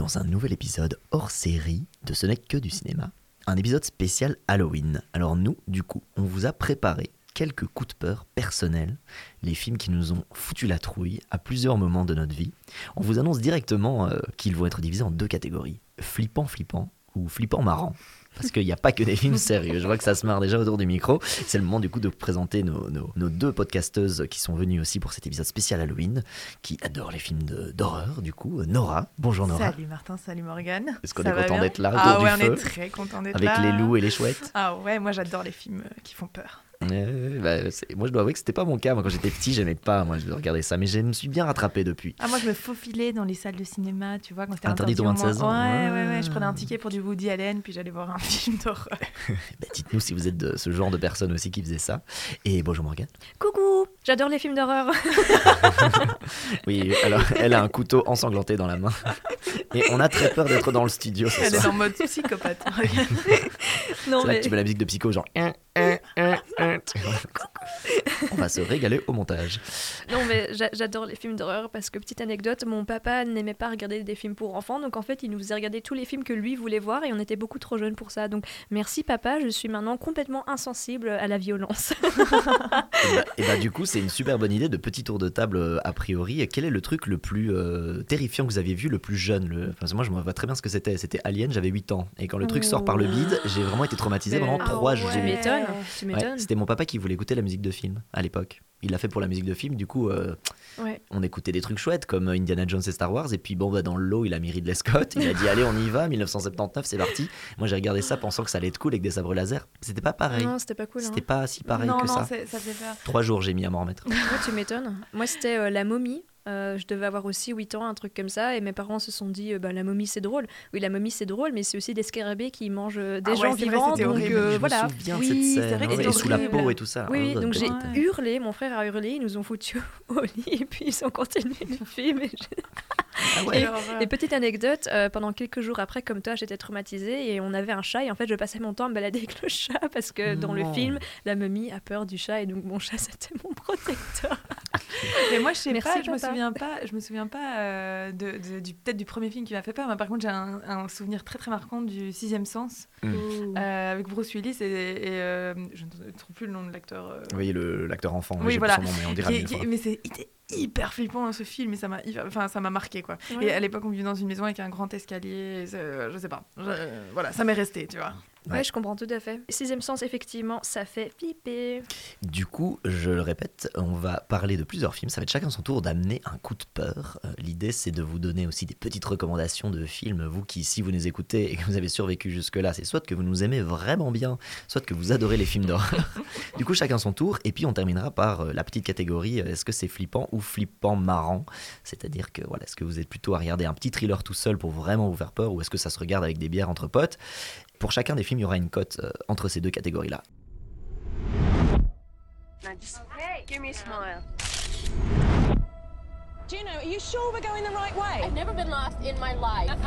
dans un nouvel épisode hors série de Ce n'est que du cinéma, un épisode spécial Halloween. Alors nous, du coup, on vous a préparé quelques coups de peur personnels, les films qui nous ont foutu la trouille à plusieurs moments de notre vie. On vous annonce directement euh, qu'ils vont être divisés en deux catégories, flippant flippant ou flippant marrant. Parce qu'il n'y a pas que des films sérieux. Je vois que ça se marre déjà autour du micro. C'est le moment du coup de présenter nos, nos- nos deux podcasteuses qui sont venues aussi pour cet épisode spécial Halloween, qui adorent les films d'horreur du coup. Nora, bonjour Nora. Salut Martin, salut Morgane. Est-ce qu'on est content d'être là Ah ouais, du on feu est très content d'être Avec là. les loups et les chouettes Ah ouais, moi j'adore les films euh, qui font peur. Euh, bah, Moi je dois avouer que c'était pas mon cas. Moi quand j'étais petit, j'aimais pas moi, je regardais ça. Mais je me suis bien rattrapé depuis. Ah moi je me faufilais dans les salles de cinéma, tu vois, quand c'était Interdit aux moins- 26 ans. Ouais, ouais, ouais, Ouais. je prenais un ticket pour du Woody Allen, puis j'allais voir un film d'horreur. Bah, Dites-nous si vous êtes de ce genre de personne aussi qui faisait ça. Et bonjour Morgane. Coucou, j'adore les films d'horreur. Oui, alors elle a un couteau ensanglanté dans la main. Et on a très peur d'être dans le studio ce Elle est en mode psychopathe. non C'est là mais que tu mets la musique de Psycho, genre. On va se régaler au montage. non mais j'a- j'adore les films d'horreur parce que petite anecdote, mon papa n'aimait pas regarder des films pour enfants, donc en fait il nous faisait regarder tous les films que lui voulait voir et on était beaucoup trop jeunes pour ça. Donc merci papa, je suis maintenant complètement insensible à la violence. Et bah, et bah, du coup, c'est une super bonne idée de petit tour de table euh, a priori. Quel est le truc le plus euh, terrifiant que vous aviez vu le plus jeune le... enfin, Moi, je me vois très bien ce que c'était. C'était Alien, j'avais 8 ans. Et quand le truc sort par le bide, j'ai vraiment été traumatisé pendant Ah 3 ouais. jours. Tu m'étonnes, tu Ouais, m'étonnes. c'était mon papa qui voulait écouter la musique de film à l'époque. Il l'a fait pour la musique de film, du coup, euh, Ouais. on écoutait des trucs chouettes comme Indiana Jones et Star Wars. Et puis, bon, bah, dans le lot, il a mis Ridley Scott. Il a dit, allez, on y va, 1979, c'est parti. Moi, j'ai regardé ça pensant que ça allait être cool avec des sabres laser. C'était pas pareil. Non, c'était pas cool. Hein. C'était pas si pareil non, que non, ça. c'est- ça fait peur. Trois jours, j'ai mis à m'en remettre. Ouais, tu m'étonnes. Moi, c'était euh, La momie. Euh, je devais avoir aussi 8 ans, un truc comme ça, et mes parents se sont dit, euh, bah, la momie c'est drôle. Oui, la momie c'est drôle, mais c'est aussi des scarabées qui mangent euh, des Ah ouais, gens vrai, vivants, donc euh, je voilà. me souviens Oui, c'est cette vrai scène. que ouais, c'était sous la peau et tout ça. Oui, oui, Oh, donc j'ai hurlé, mon frère a hurlé, ils nous ont foutus au lit, et puis ils ont continué le film. et j'ai- Ah ouais. Et-. Et petite anecdote, euh, pendant quelques jours après, comme toi, j'étais traumatisée et on avait un chat et en fait je passais mon temps à me balader avec le chat parce que dans le film, la momie a peur du chat et donc mon chat c'était mon protecteur. Mais moi, je sais Merci, pas, je me souviens pas, je me souviens pas euh, de, de- du peut-être du premier film qui m'a fait peur. Mais par contre, j'ai un, un souvenir très très marquant du Sixième Sens euh, avec Bruce Willis et, et, euh, je ne trouve plus le nom de l'acteur. euh, Vous voyez le- l'acteur enfant, Oui, voilà. plus son nom, mais on dira qui qui mais c'est il était hyper flippant ce film et ça m'a hyper- enfin ça m'a marqué quoi. Ouais. Et à l'époque on vivait dans une maison avec un grand escalier, et euh, je sais pas, Je- voilà ça m'est resté tu vois. Ouais. Ouais. je comprends tout à fait. Sixième sens, effectivement, ça fait flipper. Du coup, je le répète, on va parler de plusieurs films. Ça va être chacun son tour d'amener un coup de peur. Euh, L'idée, c'est de vous donner aussi des petites recommandations de films. Vous qui, si vous nous écoutez et que vous avez survécu jusque-là, c'est soit que vous nous aimez vraiment bien, soit que vous adorez les films d'horreur. du coup, chacun son tour. Et puis, on terminera par euh, la petite catégorie euh, est-ce que c'est flippant ou flippant marrant? C'est-à-dire que, voilà, est-ce que vous êtes plutôt à regarder un petit thriller tout seul pour vraiment vous faire peur ou est-ce que ça se regarde avec des bières entre potes? Pour chacun des films, il y aura une cote euh, entre ces deux catégories-là. Now just hey, give me a smile. Juno, are you sure we're going the right way? I've never been lost in my life.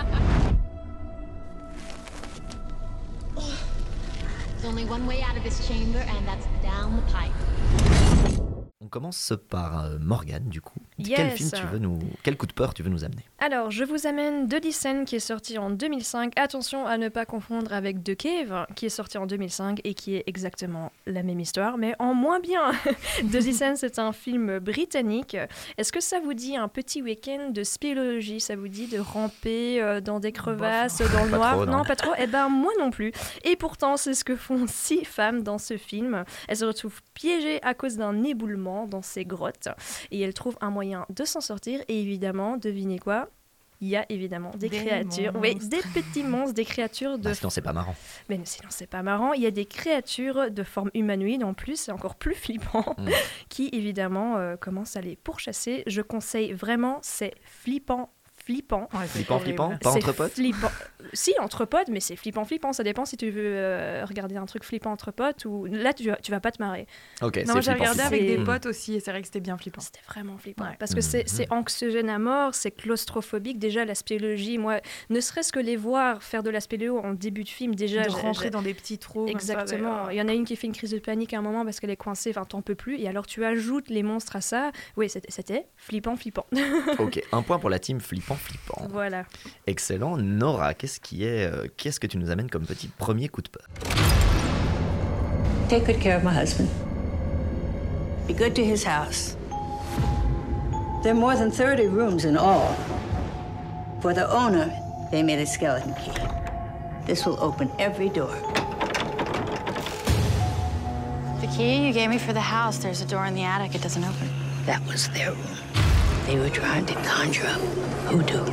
There's only one way out of this chamber, and that's down the pipe. On commence par euh, Morgane, du coup. Quel Yes. film tu veux nous, quel coup de peur tu veux nous amener? Alors, je vous amène The Descent qui est sorti en 2005. Attention à ne pas confondre avec The Cave qui est sorti en 2005 et qui est exactement la même histoire, mais en moins bien. The Descent, c'est un film britannique. Est-ce que ça vous dit un petit week-end de spéléologie? Ça vous dit de ramper euh, dans des crevasses, dans le Pas noir trop, non. pas trop. Eh ben, moi non plus. Et pourtant, c'est ce que font six femmes dans ce film. Elles se retrouvent piégées à cause d'un éboulement dans ces grottes et elles trouvent un moyen de s'en sortir. Et évidemment, devinez quoi? Il y a évidemment des, Des créatures, oui, des petits monstres, des créatures de Bah, Sinon, c'est pas marrant. mais sinon, c'est pas marrant. Il y a des créatures de forme humanoïde en plus, c'est encore plus flippant, Mm. qui évidemment euh, commencent à les pourchasser. Je conseille vraiment, c'est flippant, flippant. Ouais, Flippant, flippant Pas entre potes flippant. si, entre potes, mais c'est flippant, flippant. Ça dépend si tu veux euh, regarder un truc flippant entre potes ou là, tu, tu vas pas te marrer. Ok, Non, c'est j'ai flippant, regardé flippant. avec des potes aussi et c'est vrai que c'était bien flippant. C'était vraiment flippant. Ouais. Parce que c'est Mhm. c'est anxiogène à mort, c'est claustrophobique. Déjà, la spéléologie, moi, ne serait-ce que les voir faire de la spéléo en début de film, déjà. de rentrer dans des petits trous. ça, Exactement. Il y en a une qui fait une crise de panique à un moment parce qu'elle est coincée, enfin, t'en peux plus. Et alors, tu ajoutes les monstres à ça. Oui, c'était- c'était flippant, flippant. Ok, un point pour la team flippant, flippant. voilà. Excellent. Nora, qu'est-ce qui est, euh, qu'est-ce que tu nous amènes comme petit premier coup de peur? Take good care of my husband. Be good to his house. There are more than 30 rooms in all. For the owner, they made a skeleton key. This will open every door. The key you gave me for the house, there's a door in the attic. It doesn't open. That was their room. They were trying to conjure up hoodoo.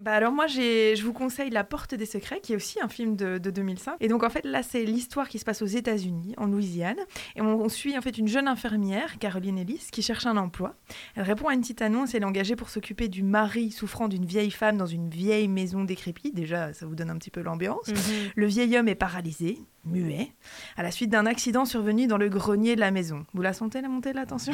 Bah alors moi j'ai, je vous conseille La Porte des Secrets qui est aussi un film de, de 2005 et donc en fait là c'est l'histoire qui se passe aux États-Unis en Louisiane et on, on suit en fait une jeune infirmière Caroline Ellis qui cherche un emploi. Elle répond à une petite annonce et elle est engagée pour s'occuper du mari souffrant d'une vieille femme dans une vieille maison décrépite. Déjà ça vous donne un petit peu l'ambiance. Le vieil homme est paralysé, muet, à la suite d'un accident survenu dans le grenier de la maison. Vous la sentez la montée de la tension?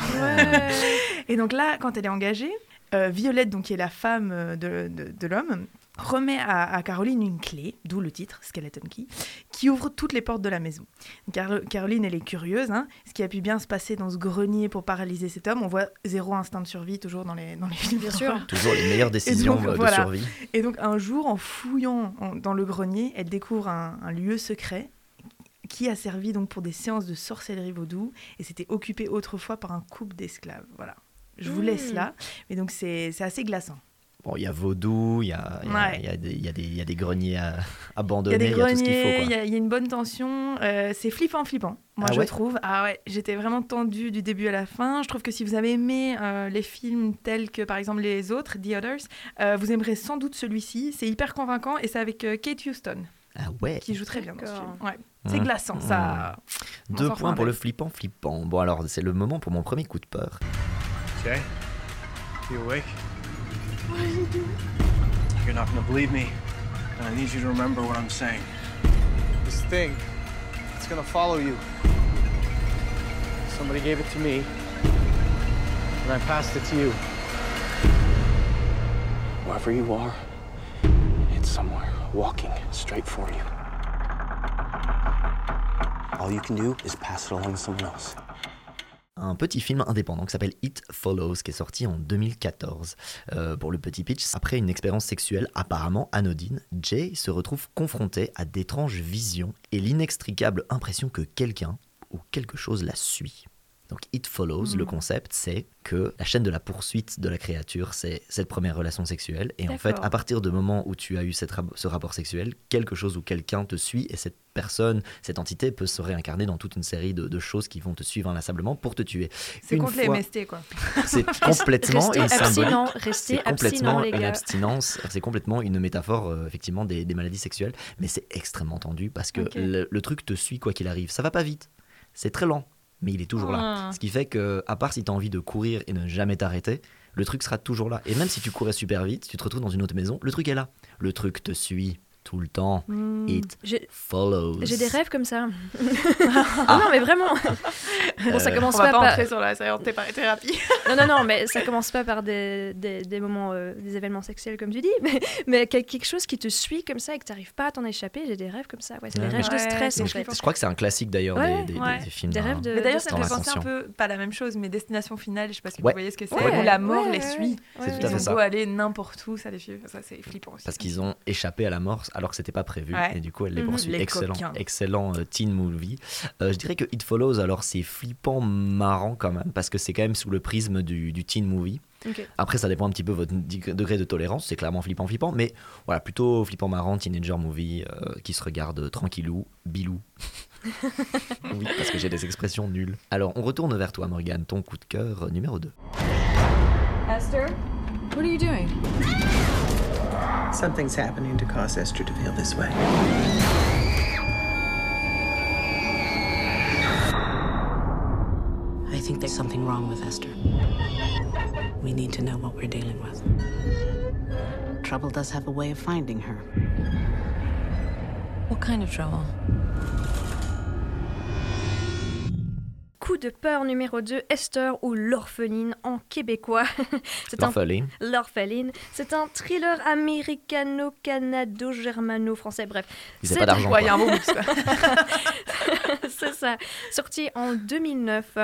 Et donc là, quand elle est engagée, euh, Violette, donc, qui est la femme euh, de, de- de l'homme, remet à, à Caroline une clé, d'où le titre, Skeleton Key, qui ouvre toutes les portes de la maison. Car- Caroline, elle est curieuse, hein, ce qui a pu bien se passer dans ce grenier pour paralyser cet homme. On voit zéro instinct de survie toujours dans les, dans les films. Bien sûr. Toujours les meilleures décisions donc, euh, de voilà. survie. Et donc un jour, en fouillant en- dans le grenier, elle découvre un, un lieu secret qui a servi donc pour des séances de sorcellerie vaudou et c'était occupé autrefois par un couple d'esclaves. Voilà. Je vous laisse là, mais donc c'est assez glaçant. Bon, il y a Vaudou, il y a, il y a- Ouais. il y a des- y a greniers à- Il y a abandonnés, des il y a tout ce qu'il faut. greniers, quoi. il y, a- il y a une bonne tension. euh, c'est flippant, flippant. Moi, Ah je ouais trouve. Ah ouais, j'étais vraiment tendue du début à la fin. Je trouve que si vous avez aimé euh, les films tels que, par exemple, les autres, The Others, euh, vous aimerez sans doute celui-ci. C'est hyper convaincant et c'est avec euh, Kate Houston Ah ouais. qui joue très bien dans ce film. Ouais. C'est Mmh. glaçant, ça. on Deux points pour le flippant, flippant. Bon alors, c'est le moment pour mon premier coup de peur. Jay, you awake? What are you doing? You're not gonna believe me, and I need you to remember what I'm saying. This thing, it's gonna follow you. Somebody gave it to me, and I passed it to you. Wherever you are, it's somewhere walking straight for you. All you can do is pass it along to someone else. Un petit film indépendant qui s'appelle It Follows, qui est sorti en 2014. Euh, pour le petit pitch, après une expérience sexuelle apparemment anodine, Jay se retrouve confronté à d'étranges visions et l'inextricable impression que quelqu'un ou quelque chose la suit. Donc It Follows, le concept, c'est que la chaîne de la poursuite de la créature, c'est cette première relation sexuelle. Et en fait, à partir du moment où tu as eu cette ce rapport sexuel, quelque chose ou quelqu'un te suit et cette personne, cette entité peut se réincarner dans toute une série de, de choses qui vont te suivre inlassablement pour te tuer. C'est contre les fois- MST, quoi. C'est complètement une symbolique. abstinent, restez complètement abstinent, les une abstinence, c'est complètement une métaphore euh, effectivement des, des maladies sexuelles, mais c'est extrêmement tendu parce que le, le truc te suit quoi qu'il arrive. Ça va pas vite, c'est très lent, mais il est toujours là. Ah. Ce qui fait que, à part si tu as envie de courir et ne jamais t'arrêter, le truc sera toujours là. Et même si tu courais super vite, tu te retrouves dans une autre maison, le truc est là. Le truc te suit tout le temps. Hmm. It J'ai follows. j'ai des rêves comme ça. Ah non, mais vraiment. Bon, ça Euh, commence On va pas par. sur la séance de thérapie. Non, non, non, mais ça commence pas par des, des, des moments, euh, des événements sexuels comme tu dis, mais, mais quel- quelque chose qui te suit comme ça et que tu n'arrives pas à t'en échapper. J'ai des rêves comme ça. Ouais, c'est Ouais, des rêves de stress en fait. Je crois que c'est un classique d'ailleurs Ouais, des, des- ouais. des films. Des rêves de- Mais d'ailleurs, ça me fait penser un peu, pas la même chose, mais Destination Finale, je sais pas si Ouais. vous voyez ce que c'est, Ouais, où la mort ouais, les suit. ouais, C'est tout à Ils fait ont ça. beau aller n'importe où, ça les suit. Ça, c'est flippant aussi. Parce qu'ils ont échappé à la mort alors que c'était pas prévu Ouais. et du coup elle les Mhm. poursuit. Les excellent, coquins. excellent euh, teen movie. Euh, je dirais que It Follows alors c'est flippant marrant quand même parce que c'est quand même sous le prisme du, du teen movie. Après ça dépend un petit peu votre dig- degré de tolérance, c'est clairement flippant flippant, mais voilà plutôt flippant marrant teenager movie euh, qui se regarde tranquillou, bilou. oui parce que j'ai des expressions nulles. Alors on retourne vers toi Morgane, ton coup de cœur numéro 2. Esther, what are you doing? Something's happening to cause Esther to feel this way. I think there's something wrong with Esther. We need to know what we're dealing with. trouble does have a way of finding her. What kind of trouble? De peur numéro 2, Esther ou l'orpheline en québécois. Un- L'orpheline. L'orpheline. C'est un thriller américano-canado-germano-français, bref. Ils pas d'argent, Ouais. C'est ça. Sorti en 2009.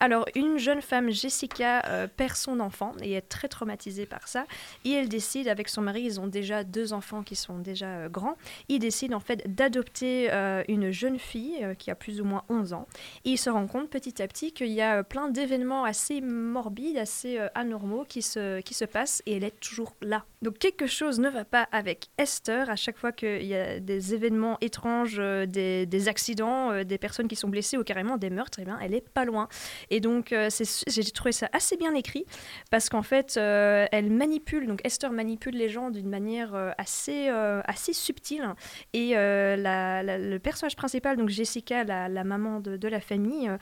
Alors, une jeune femme, Jessica, euh, perd son enfant et est très traumatisée par ça. Et elle décide, avec son mari, ils ont déjà deux enfants qui sont déjà euh, grands. Ils décident en fait d'adopter euh, une jeune fille qui a plus ou moins 11 ans. Et ils se rendent compte petit à petit qu'il y a euh, plein d'événements assez morbides, assez euh, anormaux qui se, qui se passent et elle est toujours là. Donc quelque chose ne va pas avec Esther. À chaque fois qu'il y a des événements étranges, euh, des, accidents, des personnes qui sont blessées ou carrément des meurtres, eh bien, elle est pas loin. Et donc j'ai trouvé ça assez bien écrit parce qu'en fait elle manipule, donc Esther manipule les gens d'une manière assez, assez subtile. Et le personnage principal, donc Jessica, la, maman de, de la famille, euh,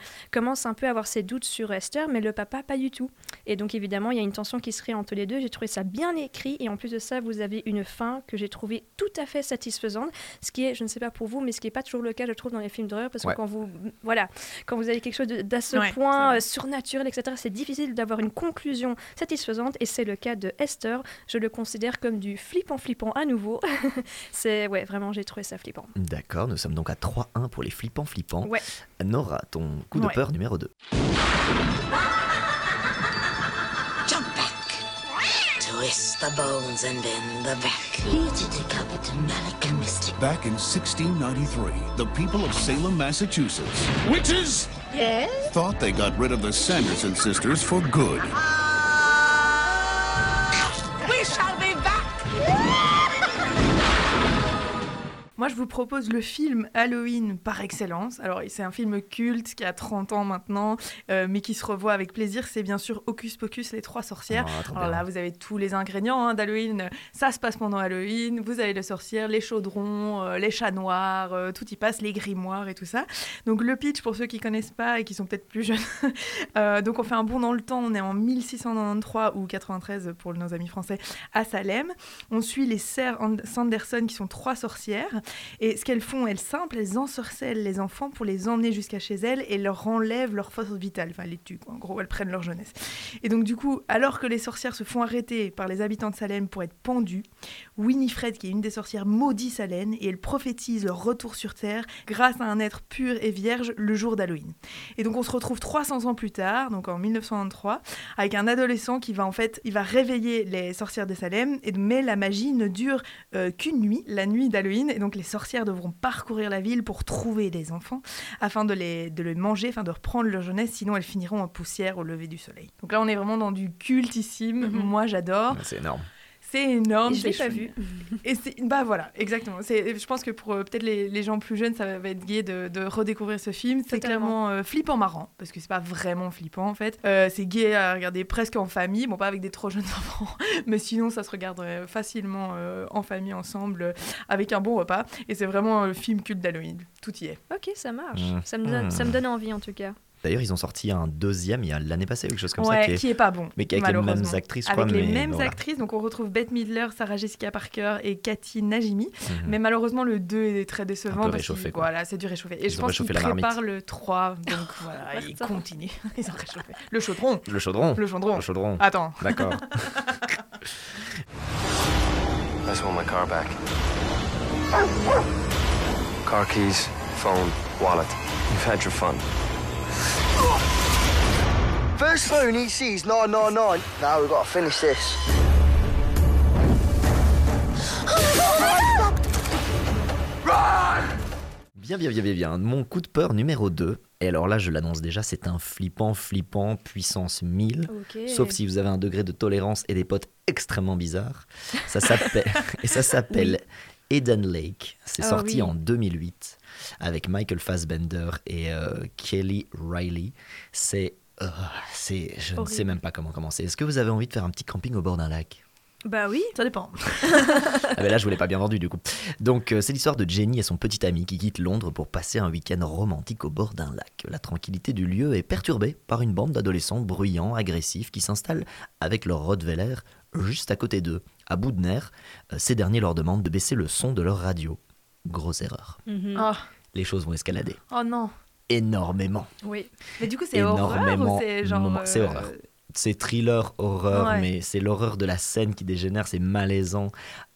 commence un peu à avoir ses doutes sur Esther, mais le papa pas du tout. Et donc évidemment, il y a une tension qui se crée entre les deux. J'ai trouvé ça bien écrit et en plus de ça, vous avez une fin que j'ai trouvée tout à fait satisfaisante, ce qui est, je ne sais pas pour vous, mais ce qui n'est pas toujours le cas, je trouve, dans les films d'horreur, parce Ouais. que quand vous, voilà, quand vous avez quelque chose d'à ce Ouais, point euh, surnaturel, etc., c'est difficile d'avoir une conclusion satisfaisante et c'est le cas de Esther. Je le considère comme du flippant flippant à nouveau. c'est ouais, vraiment, j'ai trouvé ça flippant. D'accord, nous sommes donc à 3-1 pour les flippants flippants. Ouais. Nora, ton coup de Ouais. peur numéro 2. Jump back. Twist the bones and bend the back. Here to decapit Malika Mystic. Back in 1693, the people of Salem, Massachusetts, witches, Yes? thought they got rid of the Sanderson sisters for good. Moi, je vous propose le film Halloween par excellence. Alors, c'est un film culte qui a 30 ans maintenant, euh, mais qui se revoit avec plaisir. C'est bien sûr Hocus Pocus, les trois sorcières. Ah, Alors là, vous avez tous les ingrédients hein, d'Halloween. Ça se passe pendant Halloween. Vous avez les sorcières, les chaudrons, euh, les chats noirs, euh, tout y passe, les grimoires et tout ça. Donc, le pitch, pour ceux qui connaissent pas et qui sont peut-être plus jeunes. donc, on fait un bond dans le temps. On est en 1693 ou 93 pour nos amis français à Salem. On suit les sœurs And- Sanderson qui sont trois sorcières. Et ce qu'elles font, elles simples, elles ensorcellent les enfants pour les emmener jusqu'à chez elles et leur enlèvent leur force vitale. Enfin, elles les tuent. En gros, elles prennent leur jeunesse. Et donc, du coup, alors que les sorcières se font arrêter par les habitants de Salem pour être pendues, Winifred, qui est une des sorcières, maudit Salem et elle prophétise leur retour sur Terre grâce à un être pur et vierge le jour d'Halloween. Et donc, on se retrouve 300 ans plus tard, donc en 1923, avec un adolescent qui va en fait, il va réveiller les sorcières de Salem, et, mais la magie ne dure euh, qu'une nuit, la nuit d'Halloween, et donc les sorcières devront parcourir la ville pour trouver les enfants, afin de les, de les manger, afin de reprendre leur jeunesse, sinon elles finiront en poussière au lever du soleil. Donc là, on est vraiment dans du cultissime, moi j'adore. C'est énorme. C'est énorme. Et je l'ai c'est pas vu. Et c'est bah voilà, exactement. C'est, je pense que pour euh, peut-être les, les gens plus jeunes, ça va être gai de, de redécouvrir ce film. C'est clairement euh, flippant marrant parce que c'est pas vraiment flippant en fait. Euh, c'est gai à regarder presque en famille, bon pas avec des trop jeunes enfants, mais sinon ça se regarderait facilement euh, en famille ensemble euh, avec un bon repas. Et c'est vraiment un film culte d'Halloween. Tout y est. Ok, ça marche. Mmh. Ça, me donne, ça me Mmh. donne envie en tout cas. D'ailleurs, ils ont sorti un deuxième il y a l'année passée, quelque chose comme ouais, ça. qui est pas bon. Mais qui est avec les mêmes actrices, Avec les mêmes voilà. actrices, donc on retrouve Bette Midler, Sarah Jessica Parker et Cathy Najimy. Mhm. Mais malheureusement, le 2 est très décevant. Un peu parce réchauffé. Voilà, c'est du réchauffé. Et Ils je ont pense qu'ils préparent le 3. Donc voilà, ils continuent. Ils ont réchauffé. Le chaudron. Le chaudron. Le chaudron. Le chaudron. Attends. D'accord. I just want my car back. Car keys, phone, wallet. You've had your fun. First phone he sees 999. Now we've got to finish this. Bien, bien, bien, bien, bien. Mon coup de peur numéro 2. Et alors là, je l'annonce déjà, c'est un flippant, flippant, puissance 1000. Ok. Sauf si vous avez un degré de tolérance et des potes extrêmement bizarres. Ça s'appelle, et ça s'appelle Eden Lake. C'est Ah sorti oui. en 2008 avec Michael Fassbender et euh, Kelly Riley. C'est, euh, c'est, je ne sais même pas comment commencer. Est-ce que vous avez envie de faire un petit camping au bord d'un lac? Bah oui. Ça dépend. Ah ben là, je vous l'ai pas bien vendu du coup. Donc, euh, c'est l'histoire de Jenny et son petit ami qui quittent Londres pour passer un week-end romantique au bord d'un lac. La tranquillité du lieu est perturbée par une bande d'adolescents bruyants, agressifs, qui s'installent avec leur Rottweiler juste à côté d'eux. À bout de nerfs, euh, ces derniers leur demandent de baisser le son de leur radio. Grosse erreur. Mhm. Oh, Les choses vont escalader oh non. Énormément. Oui. Mais du coup, c'est horreur c'est genre. c'est euh, horreur. C'est thriller, horreur, Ouais. mais c'est l'horreur de la scène qui dégénère, c'est malaisant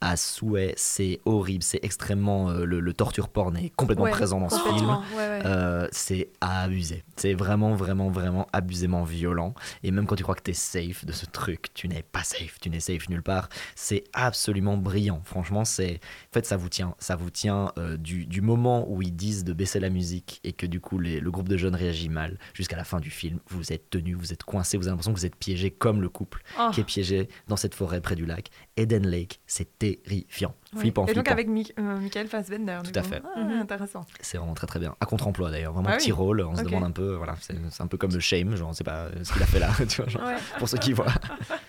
à souhait, c'est horrible, c'est extrêmement... euh, le, le torture porn est complètement Ouais, présent dans ce film. ouais. Euh, c'est à abuser. C'est vraiment, vraiment, vraiment abusément violent. Et même quand tu crois que tu es safe de ce truc, tu n'es pas safe, tu n'es safe nulle part. C'est absolument brillant. Franchement, c'est. En fait, ça vous tient. Ça vous tient euh, du, du moment où ils disent de baisser la musique et que du coup, les- le groupe de jeunes réagit mal jusqu'à la fin du film. Vous êtes tenu, vous êtes coincé, vous avez l'impression que vous êtes piégé comme le couple Oh. qui est piégé dans cette forêt près du lac. Eden Lake, c'est terrifiant. ouais. Flippant, Et donc flippant. avec Mi- euh, Michael Fassbender. Tout à coup. fait. Ah, Mhm. Intéressant. C'est vraiment très très bien. À contre-emploi d'ailleurs, vraiment Ah petit oui. rôle. On se demande un peu, voilà, c'est un peu comme le Shame, genre on sait pas euh, ce qu'il a fait là, tu vois, genre, Ouais. pour ceux qui voient.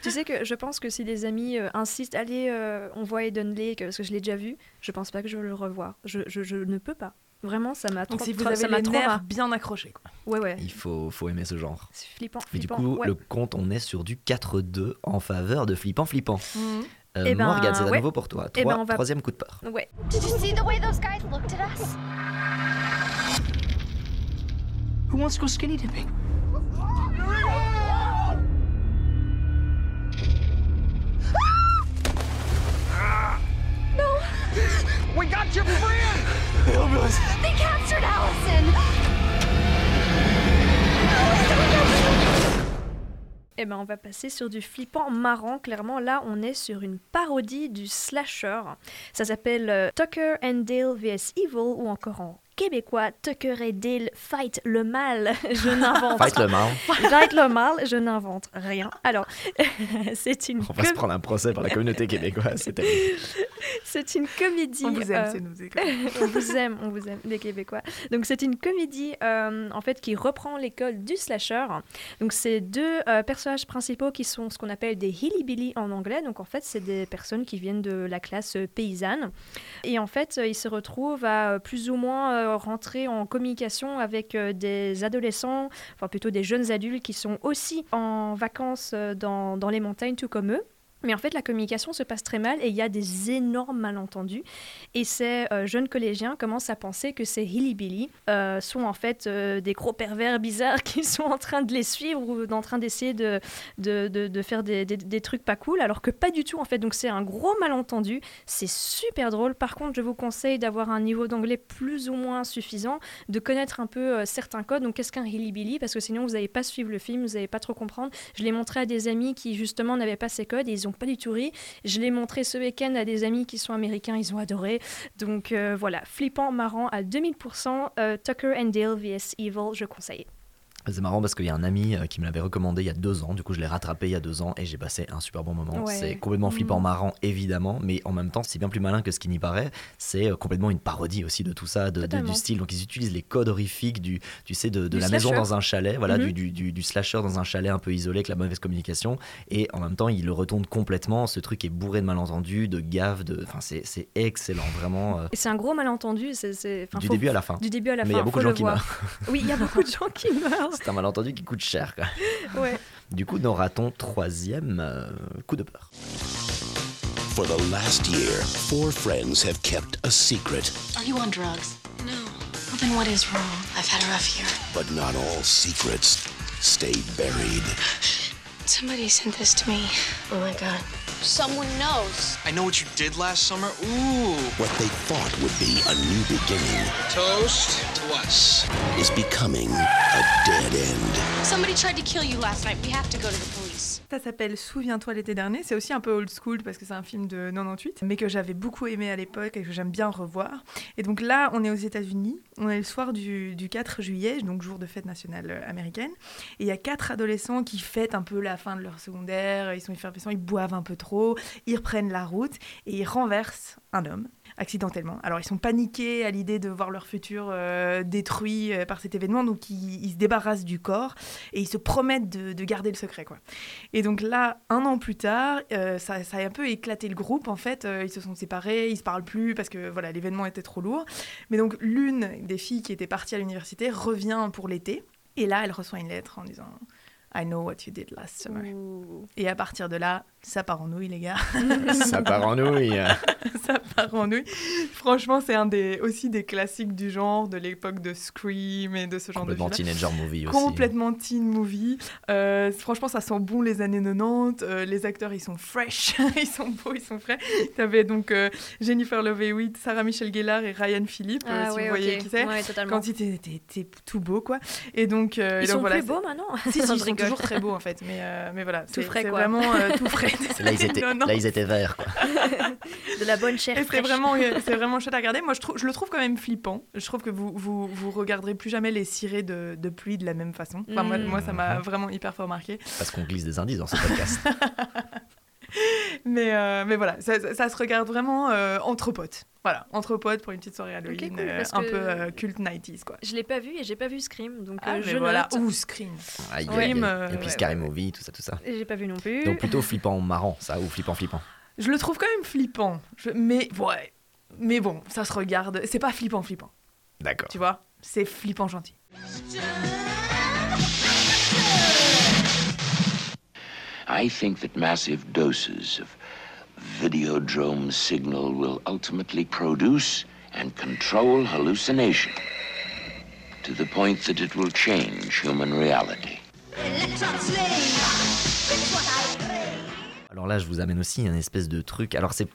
Tu sais que je pense que si les amis euh, insistent, allez, euh, on voit Eden Lake, parce que je l'ai déjà vu, je pense pas que je vais le revoir. Je, je, je ne peux pas. Vraiment, ça m'a trop, si vous avez ça m'a les nerfs bien accrochés. Quoi. Ouais, ouais. Il faut, faut aimer ce genre. C'est flippant, Mais du flippant. coup, ouais. le compte, on est sur du 4-2 en faveur de Flippant Flippant. Mhm. Euh, Eh ben, Morgane, c'est à ouais. nouveau pour toi. Eh Trois- ben, on va- Troisième coup de peur. Ouais. Did you see the way those guys looked at us? Who wants to go skinny dipping? No. We got your friend! They captured Allison. Eh ben, on va passer sur du flippant marrant. Clairement, là, on est sur une parodie du slasher. Ça s'appelle euh, Tucker and Dale vs Evil ou encore en québécois Tucker et Dale fight le mal. Je n'invente Fight le mal. Fight le mal, je n'invente rien. Alors, c'est une On va se prendre un procès par la communauté québécoise. C'est terrible. c'est une comédie. On vous aime, euh, c'est nous. on vous aime, on vous aime, les Québécois. Donc c'est une comédie euh, en fait qui reprend l'école du slasher. Donc c'est deux euh, personnages principaux qui sont ce qu'on appelle des hillbilly en anglais. Donc en fait c'est des personnes qui viennent de la classe paysanne. Et en fait ils se retrouvent à plus ou moins euh, rentrer en communication avec euh, des adolescents, enfin plutôt des jeunes adultes qui sont aussi en vacances euh, dans, dans les montagnes tout comme eux. Mais en fait, la communication se passe très mal et il y a des énormes malentendus. Et ces euh, jeunes collégiens commencent à penser que ces hillbilly euh, sont en fait euh, des gros pervers bizarres qui sont en train de les suivre ou en train d'essayer de, de, de- faire des, des- des trucs pas cool, alors que pas du tout en fait. Donc c'est un gros malentendu. C'est super drôle. Par contre, je vous conseille d'avoir un niveau d'anglais plus ou moins suffisant, de connaître un peu certains codes. Donc qu'est-ce qu'un hillbilly Parce que sinon vous n'allez pas suivre le film, vous n'allez pas trop comprendre. Je l'ai montré à des amis qui justement n'avaient pas ces codes et ils ont pas du tout. Je l'ai montré ce week-end à des amis qui sont américains, ils ont adoré. Donc euh, voilà, flippant, marrant à 2000%, euh, Tucker and Dale vs Evil, je conseille. C'est marrant parce qu'il y a un ami euh, qui me l'avait recommandé il y a deux ans. Du coup, je l'ai rattrapé il y a deux ans et j'ai passé un super bon moment. Ouais. C'est complètement flippant, Mhm. marrant, évidemment, mais en même temps, c'est bien plus malin que ce qui n'y paraît. C'est euh, complètement une parodie aussi de tout ça, de, du style. Donc, ils utilisent les codes horrifiques du, tu sais, de, la maison dans un chalet, voilà, Mhm. du, du, du- du slasher dans un chalet un peu isolé avec la mauvaise communication. Et en même temps, ils le retournent complètement. Ce truc est bourré de malentendus, de gaffes, de. Enfin, c'est c'est excellent, vraiment. euh, Et c'est un gros malentendu. c'est Du faut- début à la fin. Du début à la Mais il y fin. a beaucoup de gens qui meurent. Oui, il y a beaucoup de gens qui meurent. C'est un malentendu qui coûte cher. Quoi. Ouais. Du coup, nous ratons troisième euh, coup de peur. For the last year, four friends have kept a secret, Are you on drugs? No. Well, then what is wrong? I've had a rough year. but not all secrets stay buried. Somebody sent this to me. Oh my god. Someone knows. I know what you did last summer. Ooh. What they thought would be a new beginning Toast to us. is becoming a dead end. Somebody tried to kill you last night. We have to go to the police. Ça s'appelle Souviens-toi l'été dernier. C'est aussi un peu old school parce que c'est un film de 98, mais que j'avais beaucoup aimé à l'époque et que j'aime bien revoir. Et donc là, on est aux États-Unis. On est le soir du, du 4 juillet, donc jour de fête nationale euh, américaine. Et il y a quatre adolescents qui fêtent un peu la fin de leur secondaire. Ils sont effervescents, ils boivent un peu trop. Ils reprennent la route et ils renversent un homme accidentellement. Alors ils sont paniqués à l'idée de voir leur futur euh, détruit euh, par cet événement, donc ils, ils se débarrassent du corps et ils se promettent de, de garder le secret. Quoi. Et donc là, un an plus tard, euh, ça, ça a un peu éclaté le groupe. En fait, ils se sont séparés, ils se parlent plus parce que voilà, l'événement était trop lourd. Mais donc l'une des filles qui était partie à l'université revient pour l'été. Et là, elle reçoit une lettre en disant I know what you did last summer. Et à partir de là, Ça part en nouille, les gars. Ça part en nouille. ça part en nouille. Franchement, c'est un des aussi des classiques du genre de l'époque de Scream et de ce genre de Complètement film. teenager movie aussi. Complètement teen movie. Euh, franchement, ça sent bon les années 90. Euh, les acteurs, ils sont fresh, ils sont beaux, ils sont frais. T'avais donc euh, Jennifer Love Hewitt, Sarah Michelle Gellar et Ryan Philippe, euh, Ah si ouais, vous voyez ok. qui c'est. Ouais, totalement. Quand ils étaient, tout beaux, quoi. Et donc, euh, Ils donc, sont voilà, plus beaux maintenant Si, si, ils sont toujours très beaux en fait, mais, euh, mais voilà, Tout c'est frais, c'est quoi. vraiment euh, tout frais. Là ils, étaient, Non, non. là, ils étaient verts, quoi. De la bonne chair Et c'est vraiment, euh, c'est vraiment chouette à regarder. Moi, je, trouve, je le trouve quand même flippant. Je trouve que vous, vous, vous regarderez plus jamais les cirés de, de pluie de la même façon. Enfin, moi, Mm. moi, ça m'a vraiment hyper fort marqué. Parce qu'on glisse des indices dans ce podcast. Mais, euh, mais voilà, ça, ça- ça se regarde vraiment euh, entre potes. Voilà, entre potes pour une petite soirée Halloween, cool, euh, un peu euh, culte 90s, quoi. Je l'ai pas vu et j'ai pas vu Scream, donc Ah, euh, je voilà. note. Ouh, Scream. Aïe, Scream, Et puis ouais, Scary Movie, tout ça, tout ça. J'ai pas vu non plus. Donc plutôt flippant marrant, ça, ou flippant flippant. Je le trouve quand même flippant. Je- mais ouais. Mais bon, ça se regarde. C'est pas flippant, flippant. D'accord. Tu vois C'est flippant gentil. I think that massive doses of Videodrome signal will ultimately produce and control hallucination to the point that it will change human reality. Alors là, je vous amène aussi un espèce de truc. Alors, c'est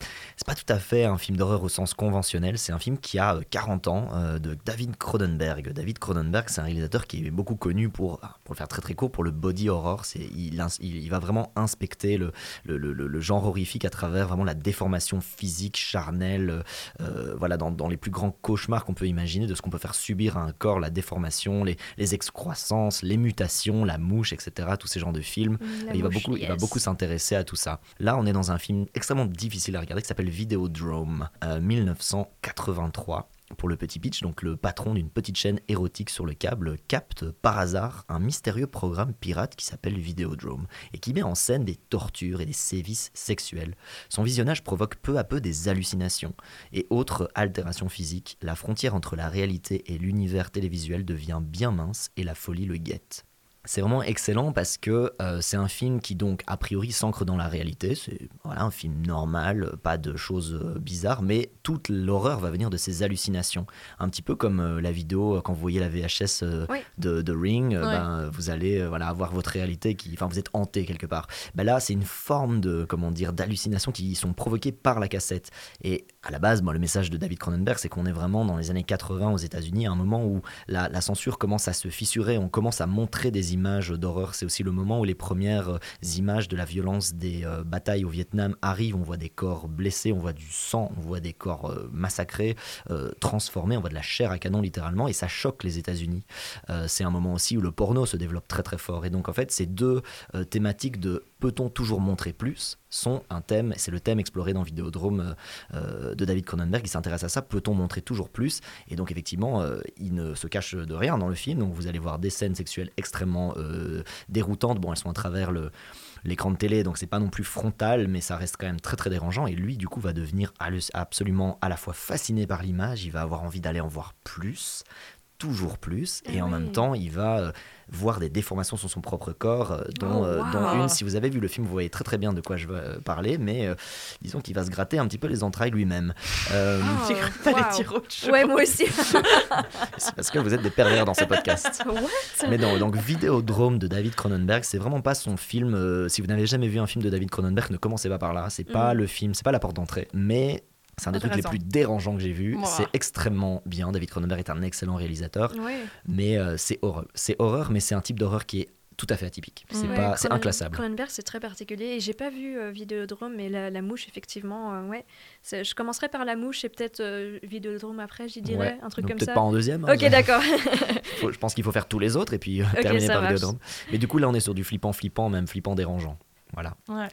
pas tout à fait un film d'horreur au sens conventionnel. C'est un film qui a euh, 40 ans euh, de David Cronenberg. David Cronenberg, c'est un réalisateur qui est beaucoup connu pour, ah, pour le faire très très court, pour le body horror. C'est il, il, il va vraiment inspecter le, le, le- genre horrifique à travers vraiment la déformation physique, charnelle, euh, voilà, dans, dans les plus grands cauchemars qu'on peut imaginer de ce qu'on peut faire subir à un corps, la déformation, les, les excroissances, les mutations, la mouche, etc. Tous ces genres de films. La il va beaucoup, il va beaucoup s'intéresser à tout ça. Là, on est dans un film extrêmement difficile à regarder qui s'appelle Videodrome, euh, 1983. Pour le petit pitch, donc le patron d'une petite chaîne érotique sur le câble capte par hasard un mystérieux programme pirate qui s'appelle Videodrome et qui met en scène des tortures et des sévices sexuels. Son visionnage provoque peu à peu des hallucinations et autres altérations physiques. La frontière entre la réalité et l'univers télévisuel devient bien mince et la folie le guette. C'est vraiment excellent parce que euh, c'est un film qui donc a priori s'ancre dans la réalité. C'est voilà, un film normal, pas de choses euh, bizarres, mais toute l'horreur va venir de ces hallucinations. Un petit peu comme euh, la vidéo quand vous voyez la VHS Oui. de, de Ring, Ouais. ben, vous allez voilà, avoir votre réalité qui, enfin vous êtes hanté quelque part. Ben là, c'est une forme de comment dire d'hallucinations qui sont provoquées par la cassette. Et à la base, bon, le message de David Cronenberg, c'est qu'on est vraiment dans les années 80 aux États-Unis, à un moment où la, la censure commence à se fissurer, on commence à montrer des images d'horreur. C'est aussi le moment où les premières euh, images de la violence des euh, batailles au Vietnam arrivent. On voit des corps blessés, on voit du sang, on voit des corps euh, massacrés, transformés, on voit de la chair à canon littéralement, et ça choque les États-Unis. C'est un moment aussi où le porno se développe très très fort. Et donc en fait, ces deux thématiques de peut-on toujours montrer plus un thème, c'est le thème exploré dans Vidéodrome euh, euh, de David Cronenberg, qui s'intéresse à ça, peut-on montrer toujours plus Et donc effectivement, euh, il ne se cache de rien dans le film, vous allez voir des scènes sexuelles extrêmement déroutantes, bon elles sont à travers l'écran de télé, donc c'est pas non plus frontal, mais ça reste quand même très très dérangeant. Et lui, du coup, va devenir absolument à la fois fasciné par l'image, il va avoir envie d'aller en voir plus, toujours plus, et Ah en oui. même temps, il va euh, voir des déformations sur son propre corps, euh, dont, Oh, euh, wow. dont une, si vous avez vu le film, vous voyez très très bien de quoi je veux parler, mais euh, disons qu'il va se gratter un petit peu les entrailles lui-même. Euh, Oh, wow. dire autre chose. Ouais, moi aussi. c'est parce que vous êtes des pervers dans ces podcasts. What? Mais non, donc Vidéodrome de David Cronenberg, c'est vraiment pas son film. euh, si vous n'avez jamais vu un film de David Cronenberg, ne commencez pas par là. C'est pas Mhm. le film, c'est pas la porte d'entrée, mais c'est un des trucs les plus dérangeants que j'ai vu. C'est extrêmement bien. David Cronenberg est un excellent réalisateur, Ouais. mais euh, c'est horreur. C'est horreur, mais c'est un type d'horreur qui est tout à fait atypique. C'est Ouais, pas, c'est Cronen- inclassable. Cronenberg, c'est très particulier. Et j'ai pas vu euh, Vidéodrome, mais la, la mouche, effectivement, euh, ouais. Je commencerai par la mouche et peut-être euh, Vidéodrome après, j'y dirais, Ouais. un truc comme peut-être ça. pas en deuxième. hein, Ok, d'accord. Je pense qu'il faut faire tous les autres et puis euh, terminer par marche. Vidéodrome. Mais du coup, là, on est sur du flippant, flippant, même flippant dérangeant. Voilà. Ouais.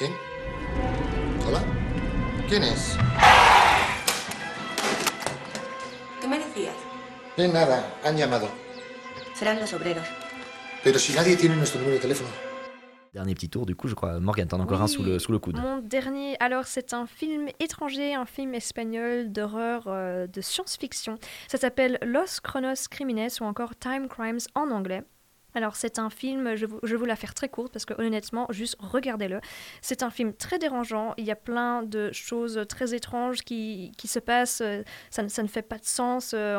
¿Sí? ¿Hola? ¿Quién es? ¿Qué me decías? De nada, han llamado. Serán los obreros. Pero si nadie tiene nuestro número de teléfono. Dernier petit tour, du coup, je crois. Morgane, t'en as encore un Oui, sous le, sous le coude. Mon dernier, alors c'est un film étranger, un film espagnol d'horreur, euh, de science-fiction. Ça s'appelle Los Chronos Crimines ou encore Time Crimes en anglais. Alors c'est un film, je, vais vous la faire très courte parce que honnêtement, juste regardez-le. C'est un film très dérangeant, il y a plein de choses très étranges qui, qui se passent, ça, ne- ça ne fait pas de sens. euh,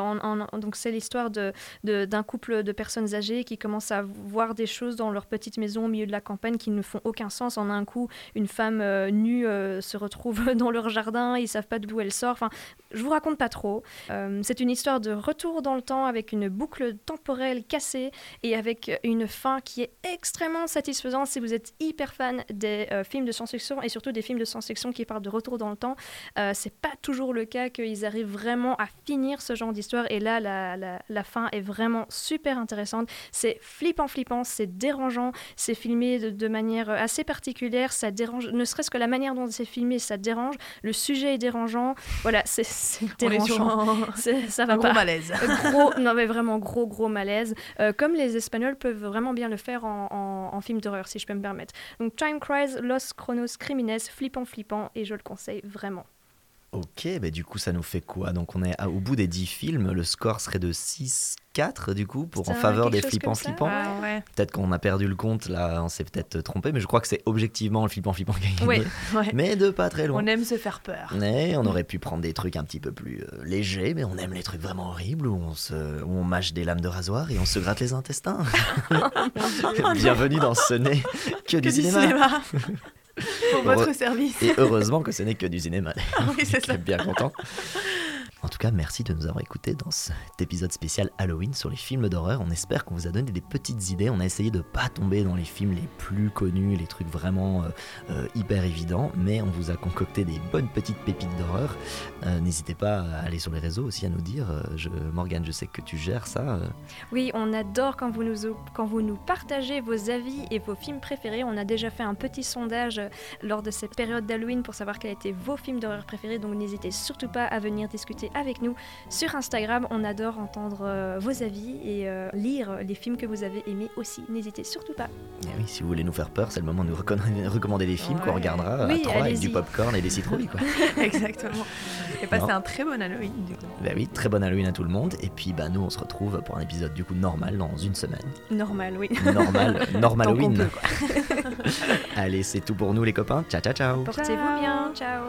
donc c'est l'histoire de- de- d'un couple de personnes âgées qui commencent à voir des choses dans leur petite maison au milieu de la campagne qui ne font aucun sens. En un coup, une femme euh, nue euh, se retrouve dans leur jardin, ils savent pas d'où elle sort. Enfin, je vous raconte pas trop. C'est une histoire de retour dans le temps avec une boucle temporelle cassée et avec une fin qui est extrêmement satisfaisante si vous êtes hyper fan des euh, films de science-fiction et surtout des films de science-fiction qui parlent de retour dans le temps. Euh, c'est pas toujours le cas qu'ils arrivent vraiment à finir ce genre d'histoire et là la, la- la fin est vraiment super intéressante. C'est flippant flippant, c'est dérangeant, c'est filmé de, de manière assez particulière, ça dérange, ne serait-ce que la manière dont c'est filmé, ça dérange, le sujet est dérangeant, voilà, c'est c'est On est sur dérangeant. un- ça va gros pas. malaise. Gros, non mais vraiment gros gros malaise. Euh, comme les Espagnols peuvent vraiment bien le faire en, en- en film d'horreur, si je peux me permettre. Donc Time Cries, Los Chronos Crimines, flippant flippant, et je le conseille vraiment. Ok, bah du coup, ça nous fait quoi? Donc, on est à- au bout des 10 films. Le score serait de 6-4, du coup, pour en faveur des flippants flippants. Ah ouais. Peut-être qu'on a perdu le compte, là, on s'est peut-être trompé, mais je crois que c'est objectivement le flippant flippant qui a gagné. Ouais, ouais. Mais de pas très loin. On aime se faire peur. Mais on aurait pu prendre des trucs un petit peu plus euh, légers, mais on aime les trucs vraiment horribles où on, se, où on mâche des lames de rasoir et on se gratte les intestins. Bienvenue dans Ce n'est que, du Que du cinéma. cinéma. Pour votre service. Et heureusement que ce n'est que du cinéma. Ah oui, c'est ça. bien content. En tout cas, merci de nous avoir écoutés dans cet épisode spécial Halloween sur les films d'horreur. On espère qu'on vous a donné des petites idées. On a essayé de pas tomber dans les films les plus connus, les trucs vraiment euh, euh, hyper évidents, mais on vous a concocté des bonnes petites pépites d'horreur. Euh, N'hésitez pas à aller sur les réseaux aussi à nous dire. Je, Morgane, je sais que tu gères ça. Oui, on adore quand vous, nous, quand vous nous partagez vos avis et vos films préférés. On a déjà fait un petit sondage lors de cette période d'Halloween pour savoir quels étaient vos films d'horreur préférés. Donc n'hésitez surtout pas à venir discuter avec nous sur Instagram. On adore entendre euh, vos avis et euh, lire les films que vous avez aimés aussi. N'hésitez surtout pas. Et oui, si vous voulez nous faire peur, c'est le moment de nous recommander, des films qu'on regardera Oui, à trois avec allez-y. du popcorn et des citrouilles. Quoi. Exactement. Et passez Non. un très bon Halloween, du coup. Bah oui, très bonne Halloween à tout le monde. Et puis bah, nous, on se retrouve pour un épisode du coup normal dans une semaine. Normal, oui. Normal, normal Halloween. Allez, c'est tout pour nous les copains. Ciao, ciao, ciao. Portez-vous bien. Ciao.